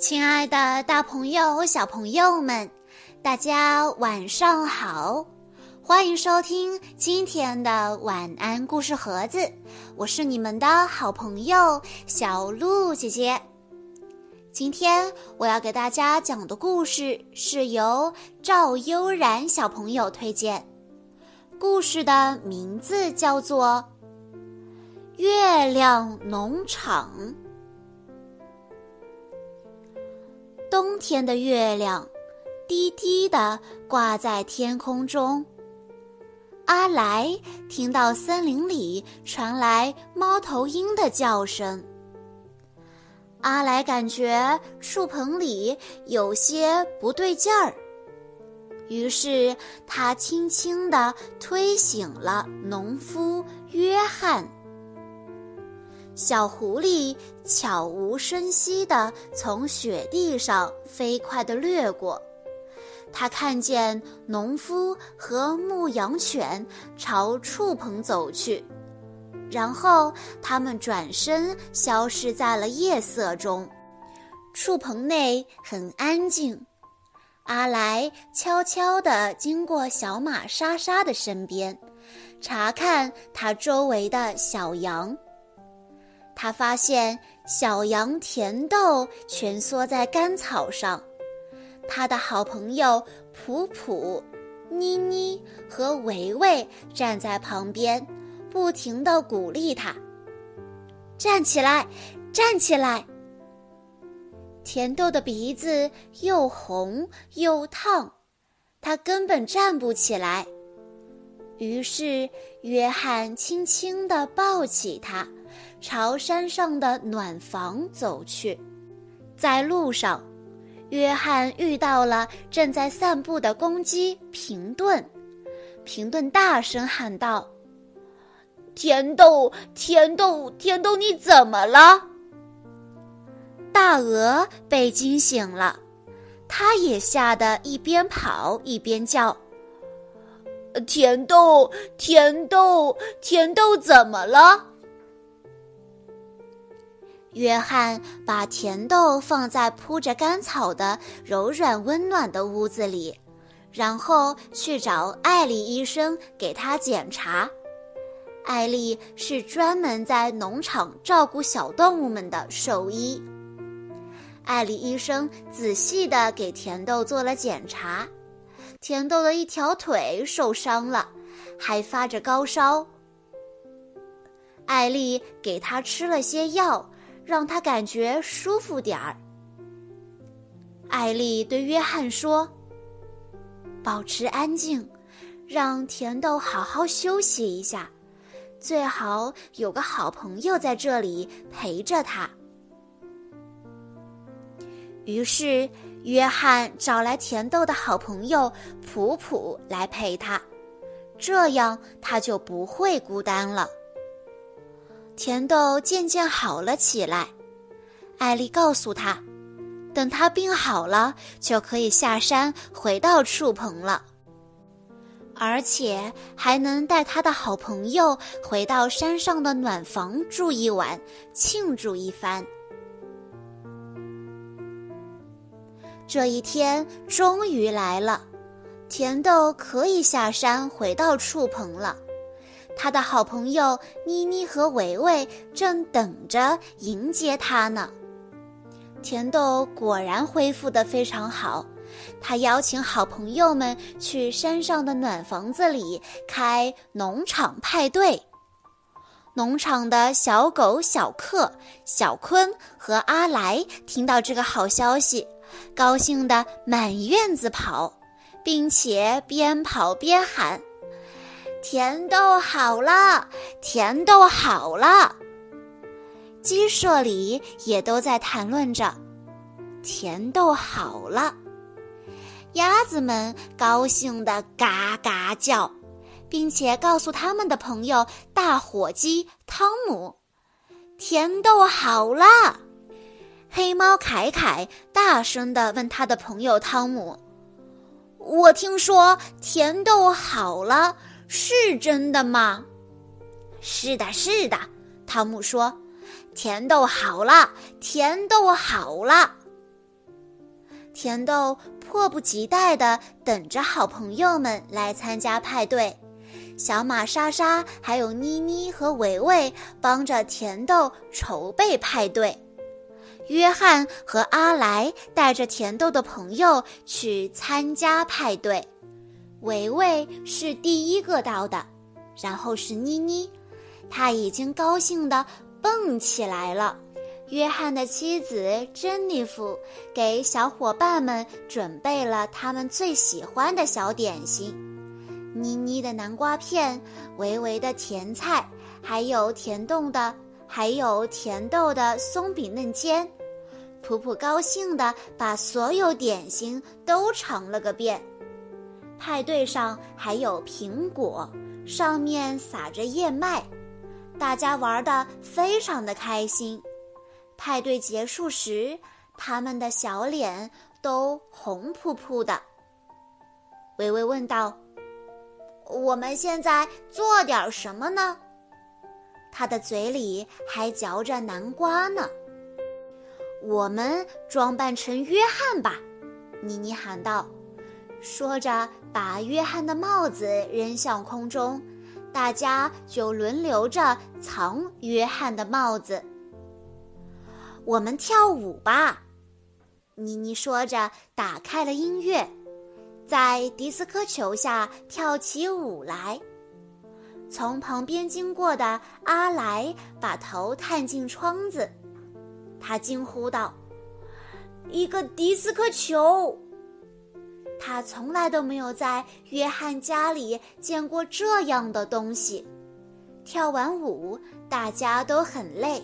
亲爱的，大朋友、小朋友们，大家晚上好！欢迎收听今天的晚安故事盒子，我是你们的好朋友小鹿姐姐。今天我要给大家讲的故事是由赵悠然小朋友推荐，故事的名字叫做《月亮农场》。冬天的月亮，低低的挂在天空中。阿来听到森林里传来猫头鹰的叫声。阿来感觉树棚里有些不对劲儿，于是他轻轻地推醒了农夫约翰。小狐狸悄无声息地从雪地上飞快地掠过，它看见农夫和牧羊犬朝畜棚走去，然后他们转身消失在了夜色中。畜棚内很安静，阿来悄悄地经过小马莎莎的身边，查看它周围的小羊。他发现小羊甜豆蜷缩在干草上，他的好朋友普普、妮妮和维维站在旁边，不停地鼓励他：“站起来，站起来！”甜豆的鼻子又红又烫，他根本站不起来。于是，约翰轻轻地抱起他。朝山上的暖房走去，在路上，约翰遇到了正在散步的公鸡平顿。平顿大声喊道：“甜豆，甜豆，甜豆，你怎么了？”大鹅被惊醒了，它也吓得一边跑一边叫：“甜豆，甜豆，甜豆，怎么了？”约翰把甜豆放在铺着干草的柔软温暖的屋子里，然后去找艾丽医生给他检查。艾丽是专门在农场照顾小动物们的兽医。艾丽医生仔细地给甜豆做了检查，甜豆的一条腿受伤了，还发着高烧。艾丽给他吃了些药。让他感觉舒服点儿。艾丽对约翰说：“保持安静，让甜豆好好休息一下，最好有个好朋友在这里陪着他。”于是，约翰找来甜豆的好朋友普普来陪他，这样他就不会孤单了。甜豆渐渐好了起来，艾丽告诉他，等他病好了，就可以下山回到树棚了，而且还能带他的好朋友回到山上的暖房住一晚，庆祝一番。这一天终于来了，甜豆可以下山回到触棚了。他的好朋友妮妮和维维正等着迎接他呢。甜豆果然恢复得非常好，他邀请好朋友们去山上的暖房子里开农场派对。农场的小狗小克、小坤和阿来听到这个好消息，高兴得满院子跑，并且边跑边喊。甜豆好了，甜豆好了。鸡舍里也都在谈论着，甜豆好了。鸭子们高兴的嘎嘎叫，并且告诉他们的朋友大火鸡汤姆，甜豆好了。黑猫凯凯大声的问他的朋友汤姆：“我听说甜豆好了。”是真的吗？是的，是的。汤姆说：“甜豆好了，甜豆好了。”甜豆迫不及待地等着好朋友们来参加派对。小马莎莎还有妮妮和维维帮着甜豆筹备派对。约翰和阿来带着甜豆的朋友去参加派对。维维是第一个到的，然后是妮妮，她已经高兴地蹦起来了。约翰的妻子珍妮弗给小伙伴们准备了他们最喜欢的小点心：妮妮的南瓜片、维维的甜菜，还有甜冻的，还有甜豆的松饼嫩煎。普普高兴地把所有点心都尝了个遍。派对上还有苹果，上面撒着燕麦，大家玩的非常的开心。派对结束时，他们的小脸都红扑扑的。微微问道：“我们现在做点什么呢？”他的嘴里还嚼着南瓜呢。我们装扮成约翰吧，妮妮喊道。说着，把约翰的帽子扔向空中，大家就轮流着藏约翰的帽子。我们跳舞吧，妮妮说着，打开了音乐，在迪斯科球下跳起舞来。从旁边经过的阿来把头探进窗子，他惊呼道：“一个迪斯科球！”他从来都没有在约翰家里见过这样的东西。跳完舞，大家都很累。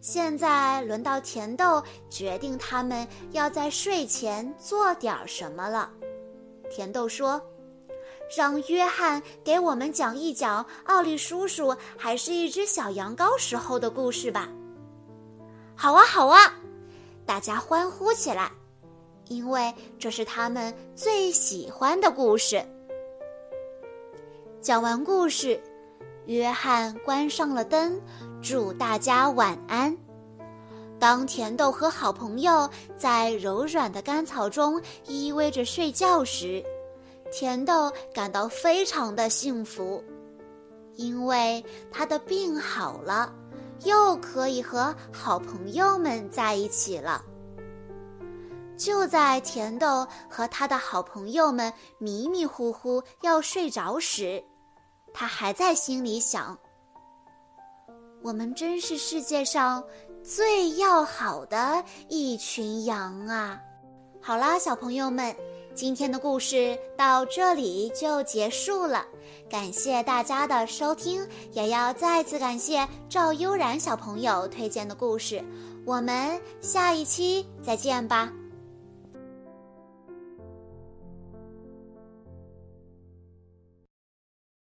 现在轮到甜豆决定他们要在睡前做点什么了。甜豆说：“让约翰给我们讲一讲奥利叔叔还是一只小羊羔时候的故事吧。”好啊，好啊！大家欢呼起来。因为这是他们最喜欢的故事。讲完故事，约翰关上了灯，祝大家晚安。当甜豆和好朋友在柔软的干草中依偎着睡觉时，甜豆感到非常的幸福，因为他的病好了，又可以和好朋友们在一起了。就在甜豆和他的好朋友们迷迷糊糊要睡着时，他还在心里想：“我们真是世界上最要好的一群羊啊！”好啦，小朋友们，今天的故事到这里就结束了。感谢大家的收听，也要再次感谢赵悠然小朋友推荐的故事。我们下一期再见吧。